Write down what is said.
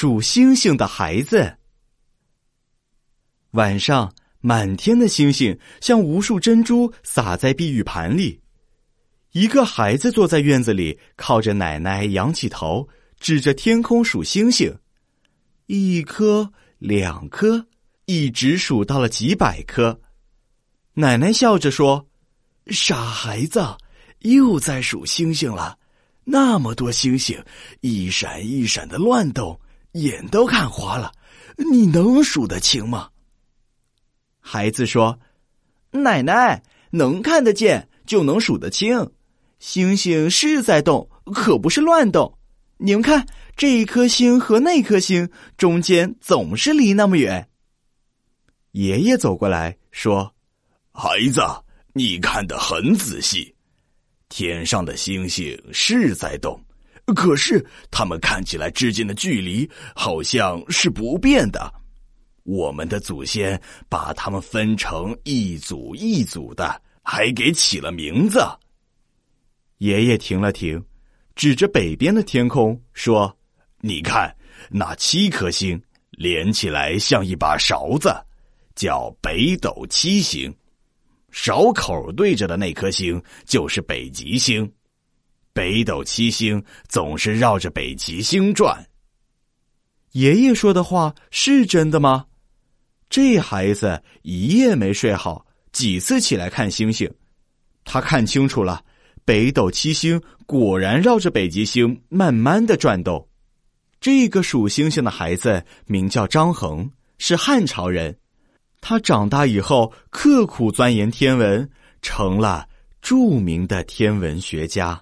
数星星的孩子。晚上，满天的星星像无数珍珠洒在碧玉盘里。一个孩子坐在院子里，靠着奶奶，仰起头，指着天空数星星，一颗、两颗，一直数到了几百颗。奶奶笑着说：“傻孩子，又在数星星了。那么多星星，一闪一闪的乱动，眼都看花了。你能数得清吗？”孩子说：“奶奶，能看得见就能数得清。”星星是在动，可不是乱动。你们看，这一颗星和那颗星中间总是离那么远。爷爷走过来说：“孩子，你看得很仔细，天上的星星是在动，可是它们看起来之间的距离好像是不变的。我们的祖先把它们分成一组一组的，还给起了名字。”爷爷停了停，指着北边的天空说：“你看，那七颗星连起来像一把勺子，叫北斗七星。勺口对着的那颗星就是北极星。北斗七星总是绕着北极星转。”爷爷说的话是真的吗？这孩子一夜没睡好，几次起来看星星，他看清楚了。北斗七星果然绕着北极星慢慢的转动。这个数星星的孩子名叫张衡，是汉朝人。他长大以后刻苦钻研天文，成了著名的天文学家。